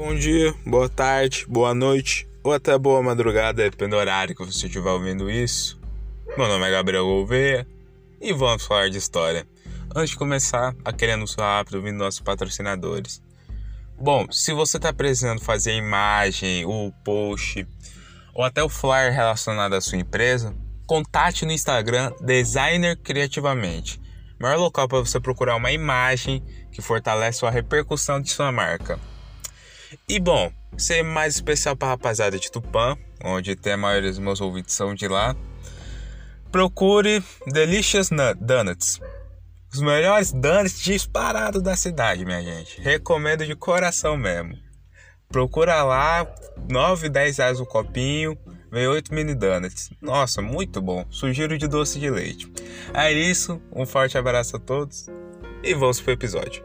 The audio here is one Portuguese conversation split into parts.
Bom dia, boa tarde, boa noite ou até boa madrugada, dependendo do horário que você estiver ouvindo isso. Meu nome é Gabriel Gouveia e vamos falar de história. Antes de começar, aquele anúncio rápido vindo dos nossos patrocinadores. Bom, se você está precisando fazer a imagem, o post ou até o flyer relacionado à sua empresa, contate no Instagram Designer Criativamente. Maior local para você procurar uma imagem que fortalece a repercussão de sua marca. E bom, ser mais especial para a rapaziada de Tupã, onde tem a maioria dos meus ouvintes são de lá. Procure Delicious Donuts. Os melhores donuts disparados da cidade, minha gente. Recomendo de coração mesmo. Procura lá, 9, 10 reais o copinho, vem 8 mini donuts. Nossa, muito bom. Sugiro de doce de leite. É isso, um forte abraço a todos e vamos pro episódio.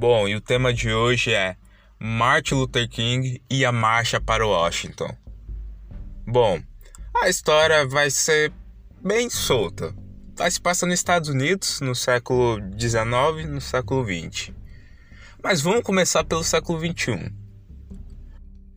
Bom, e o tema de hoje é Martin Luther King e a Marcha para Washington. Bom, a história vai ser bem solta. Vai se passar nos Estados Unidos no século XIX e no século XX. Mas vamos começar pelo século XXI.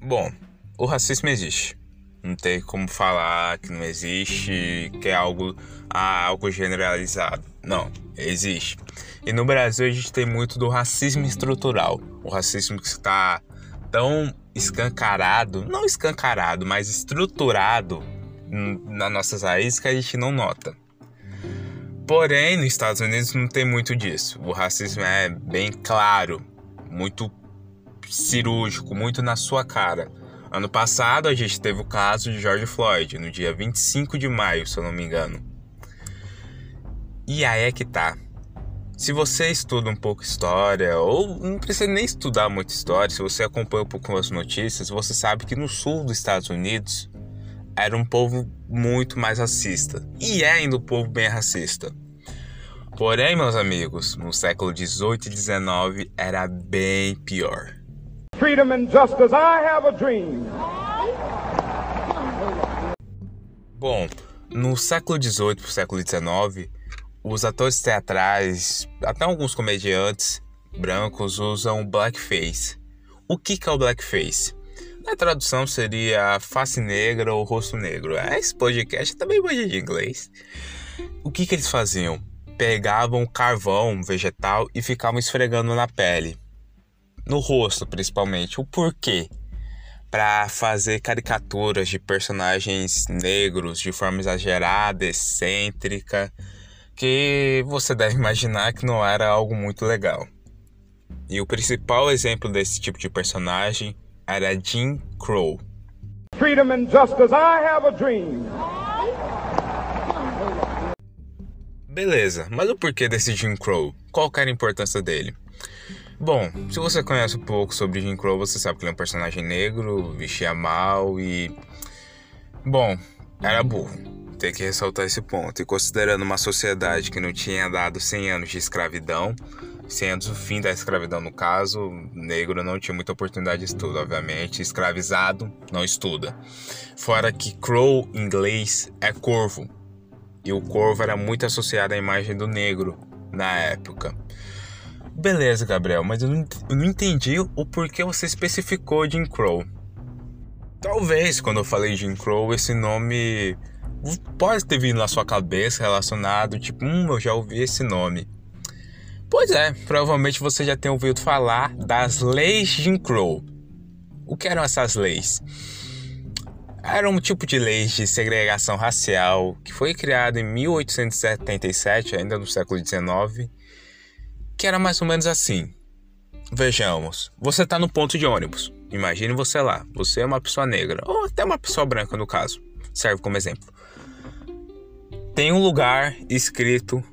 Bom, o racismo existe. Não tem como falar que não existe, que é algo, ah, algo generalizado. Não, existe. E no Brasil a gente tem muito do racismo estrutural. O racismo que está tão escancarado, não escancarado, mas estruturado nas nossas raízes que a gente não nota. Porém, nos Estados Unidos não tem muito disso. O racismo é bem claro, muito cirúrgico, muito na sua cara. Ano passado a gente teve o caso de George Floyd, no dia 25 de maio, se eu não me engano. E aí é que tá. Se você estuda um pouco história, ou não precisa nem estudar muito história, se você acompanha um pouco as notícias, você sabe que no sul dos Estados Unidos era um povo muito mais racista. E é ainda um povo bem racista. Porém, meus amigos, no século 18 e 19 era bem pior. Freedom and justice, I have a dream. Bom, no século 18 para o século 19, os atores teatrais, até alguns comediantes brancos usam blackface. O que, que é o blackface? Na tradução seria face negra ou rosto negro. É, esse podcast também manja de inglês. O que, que eles faziam? Pegavam carvão vegetal e ficavam esfregando na pele. No rosto, principalmente. O porquê? Para fazer caricaturas de personagens negros de forma exagerada, excêntrica, que você deve imaginar que não era algo muito legal. E o principal exemplo desse tipo de personagem era Jim Crow. Freedom and justice, I have a dream. Beleza, mas o porquê desse Jim Crow? Qual era a importância dele? Bom, se você conhece um pouco sobre Jim Crow, você sabe que ele é um personagem negro, vestia mal e. Bom, era burro. Tem que ressaltar esse ponto. E considerando uma sociedade que não tinha dado 100 anos de escravidão, 100 anos do fim da escravidão, no caso, negro não tinha muita oportunidade de estudo, obviamente. Escravizado não estuda. Fora que Crow, em inglês, é corvo. E o corvo era muito associado à imagem do negro na época. Beleza, Gabriel, mas eu não, eu não entendi o porquê você especificou Jim Crow. Talvez quando eu falei Jim Crow, esse nome pode ter vindo na sua cabeça relacionado, tipo, hum, eu já ouvi esse nome. Pois é, provavelmente você já tem ouvido falar das leis Jim Crow. O que eram essas leis? Era um tipo de lei de segregação racial que foi criado em 1877, ainda no século XIX, que era mais ou menos assim. Vejamos, você está no ponto de ônibus. Imagine você lá, você é uma pessoa negra, ou até uma pessoa branca no caso, serve como exemplo. Tem um lugar escrito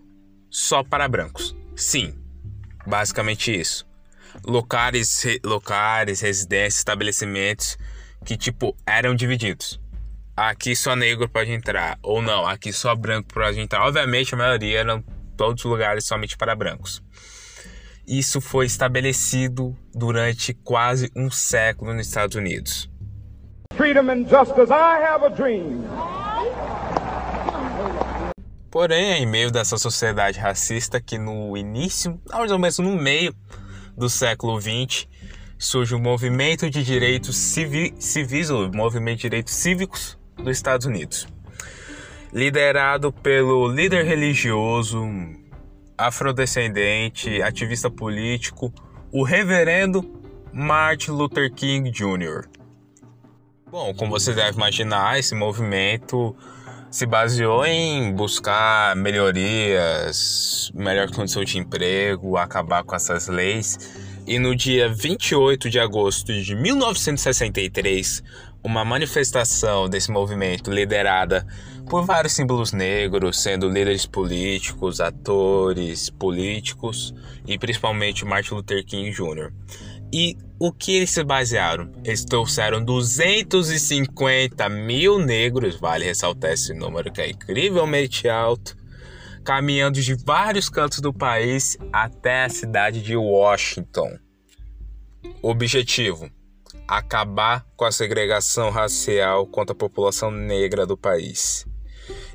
só para brancos. Sim, Basicamente isso. Locais, locais, residências, estabelecimentos que tipo eram divididos. Aqui só negro pode entrar ou não, aqui só branco pode entrar. Obviamente a maioria eram todos os lugares somente para brancos. Isso foi estabelecido durante quase um século nos Estados Unidos. Freedom and justice, I have a dream. Porém, em meio dessa sociedade racista que no início, mais ou menos no meio do século XX, surge o um movimento de direitos civi civis, o movimento de direitos cívicos dos Estados Unidos, liderado pelo líder religioso, afrodescendente, ativista político, o reverendo Martin Luther King Jr. Bom, como você deve imaginar, esse movimento se baseou em buscar melhorias, melhor condição de emprego, acabar com essas leis. E no dia 28 de agosto de 1963, uma manifestação desse movimento liderada por vários símbolos negros, sendo líderes políticos, atores, políticos e principalmente Martin Luther King Jr. E o que eles se basearam? Eles trouxeram 250 mil negros, vale ressaltar esse número que é incrivelmente alto, caminhando de vários cantos do país até a cidade de Washington. Objetivo: acabar com a segregação racial contra a população negra do país.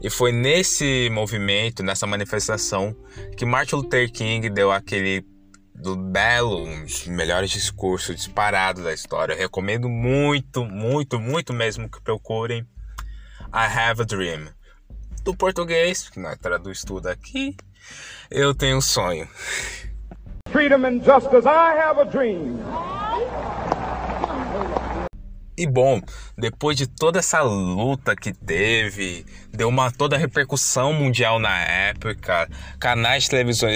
E foi nesse movimento, nessa manifestação, que Martin Luther King deu aquele do belo, um dos melhores discursos disparados da história. Eu recomendo muito, muito, muito mesmo que procurem I Have a Dream. Do português, que nós traduz tudo aqui, eu tenho um sonho. Freedom and justice, I have a dream. E bom, depois de toda essa luta que teve, deu uma toda a repercussão mundial na época, canais de televisão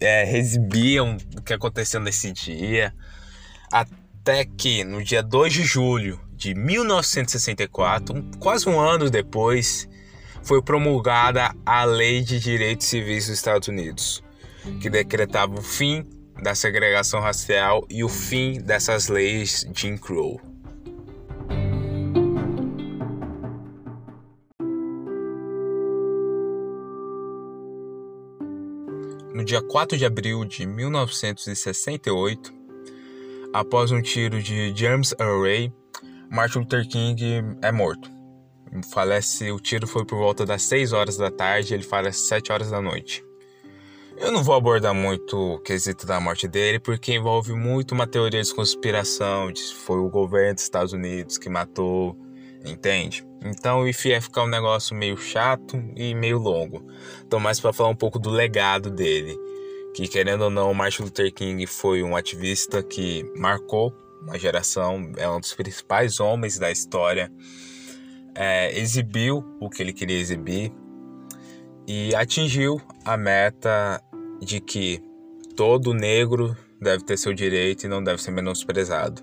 é, exibiam o que aconteceu nesse dia, até que no dia 2 de julho de 1964, quase um ano depois, foi promulgada a Lei de Direitos Civis dos Estados Unidos, que decretava o fim da segregação racial e o fim dessas leis Jim Crow. No dia 4 de abril de 1968, após um tiro de James Array, Martin Luther King é morto. Falece, o tiro foi por volta das 6 horas da tarde, ele falece às 7 horas da noite. Eu não vou abordar muito o quesito da morte dele, porque envolve muito uma teoria de conspiração, de foi o governo dos Estados Unidos que matou, entende? Então, o IF ia ficar um negócio meio chato e meio longo. Então, mais para falar um pouco do legado dele, que querendo ou não, Martin Luther King foi um ativista que marcou uma geração, é um dos principais homens da história, é, exibiu o que ele queria exibir e atingiu a meta de que todo negro deve ter seu direito e não deve ser menosprezado.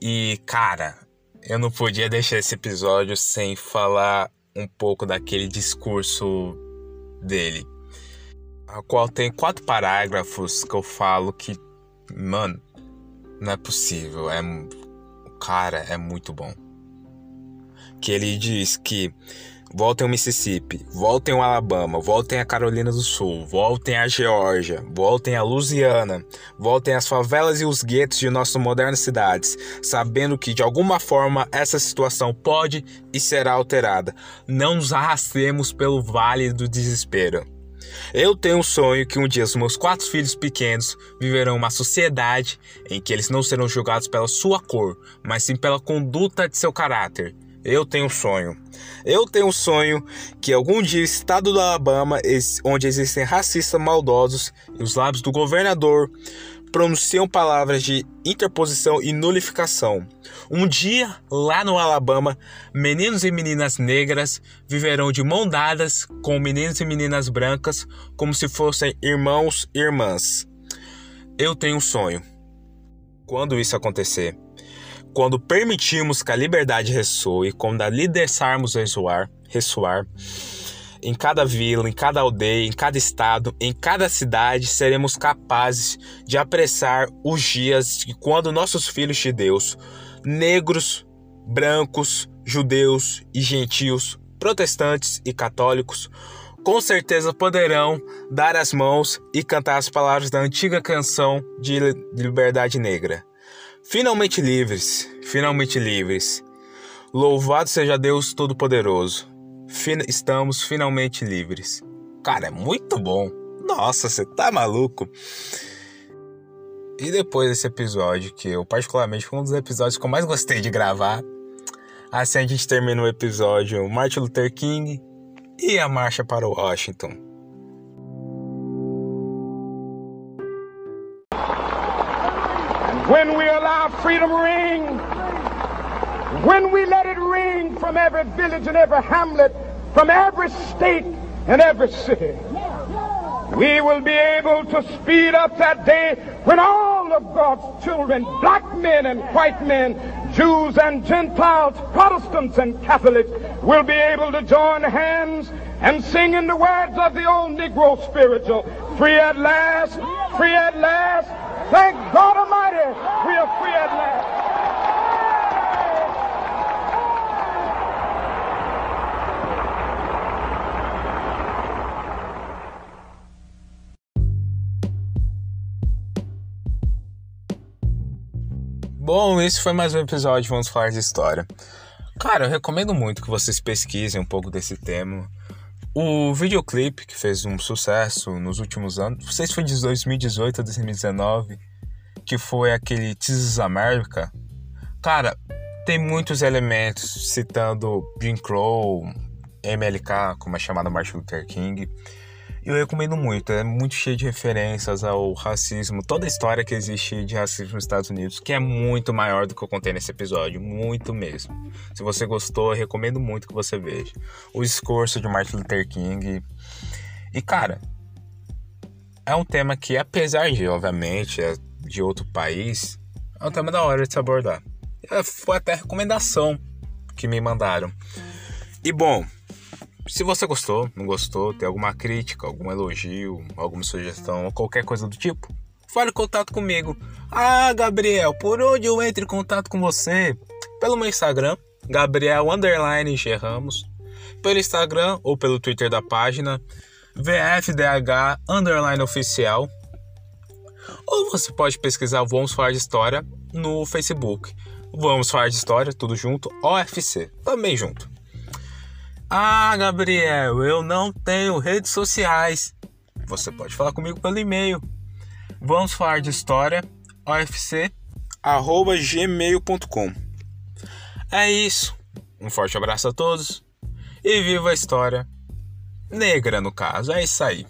E, cara, eu não podia deixar esse episódio sem falar um pouco daquele discurso dele, a qual tem quatro parágrafos que eu falo que, mano, não é possível, é cara, é muito bom. Que ele diz que voltem ao Mississippi, voltem ao Alabama, voltem à Carolina do Sul, voltem à Geórgia, voltem à Louisiana, voltem às favelas e os guetos de nossas modernas cidades, sabendo que de alguma forma essa situação pode e será alterada. Não nos arrastemos pelo vale do desespero. Eu tenho um sonho que um dia os meus quatro filhos pequenos viverão uma sociedade em que eles não serão julgados pela sua cor, mas sim pela conduta de seu caráter. Eu tenho um sonho. Eu tenho um sonho que algum dia o estado do Alabama, onde existem racistas maldosos, e os lábios do governador pronunciam palavras de interposição e nulificação. Um dia, lá no Alabama, meninos e meninas negras viverão de mão dadas com meninos e meninas brancas como se fossem irmãos e irmãs. Eu tenho um sonho. Quando isso acontecer, quando permitirmos que a liberdade ressoe, quando a lhe deixarmos ressoar, ressoar, em cada vila, em cada aldeia, em cada estado, em cada cidade, seremos capazes de apressar os dias de quando nossos filhos de Deus, negros, brancos, judeus e gentios, protestantes e católicos, com certeza poderão dar as mãos e cantar as palavras da antiga canção de liberdade negra. Finalmente livres, finalmente livres. Louvado seja Deus Todo-Poderoso. Fin estamos finalmente livres. Cara, é muito bom. Nossa, você tá maluco? E depois desse episódio, que eu particularmente foi um dos episódios que eu mais gostei de gravar, assim a gente termina o episódio Martin Luther King e a marcha para Washington. Freedom ring, when we let it ring from every village and every hamlet, from every state and every city, we will be able to speed up that day when all of God's children, black men and white men, Jews and Gentiles, Protestants and Catholics, will be able to join hands and sing in the words of the old Negro spiritual, free at last, free at last, thank God Almighty, we are free at last. Bom, esse foi mais um episódio Vamos Falar de História. Cara, eu recomendo muito que vocês pesquisem um pouco desse tema. O videoclipe que fez um sucesso nos últimos anos, não sei se foi de 2018 a 2019, que foi aquele This is America. Cara, tem muitos elementos citando Jim Crow, MLK, como é chamada Martin Luther King. Eu recomendo muito, é muito cheio de referências ao racismo, toda a história que existe de racismo nos Estados Unidos, que é muito maior do que eu contei nesse episódio, muito mesmo. Se você gostou, recomendo muito que você veja. O discurso de Martin Luther King. E cara, é um tema que, apesar de, obviamente, é de outro país, é um tema da hora de se abordar. Foi até recomendação que me mandaram. E bom, se você gostou, não gostou, tem alguma crítica, algum elogio, alguma sugestão ou qualquer coisa do tipo, fale contato comigo. Ah, Gabriel, por onde eu entro em contato com você? Pelo meu Instagram, Gabriel Underline G Ramos, pelo Instagram ou pelo Twitter da página, VFDH Underline Oficial. Ou você pode pesquisar Vamos Falar de História no Facebook. Vamos Falar de História, tudo junto, OFC, também junto. Ah, Gabriel, eu não tenho redes sociais. Você pode falar comigo pelo e-mail. Vamos falar de história, gmail.com. É isso. Um forte abraço a todos e viva a história negra, no caso. É isso aí.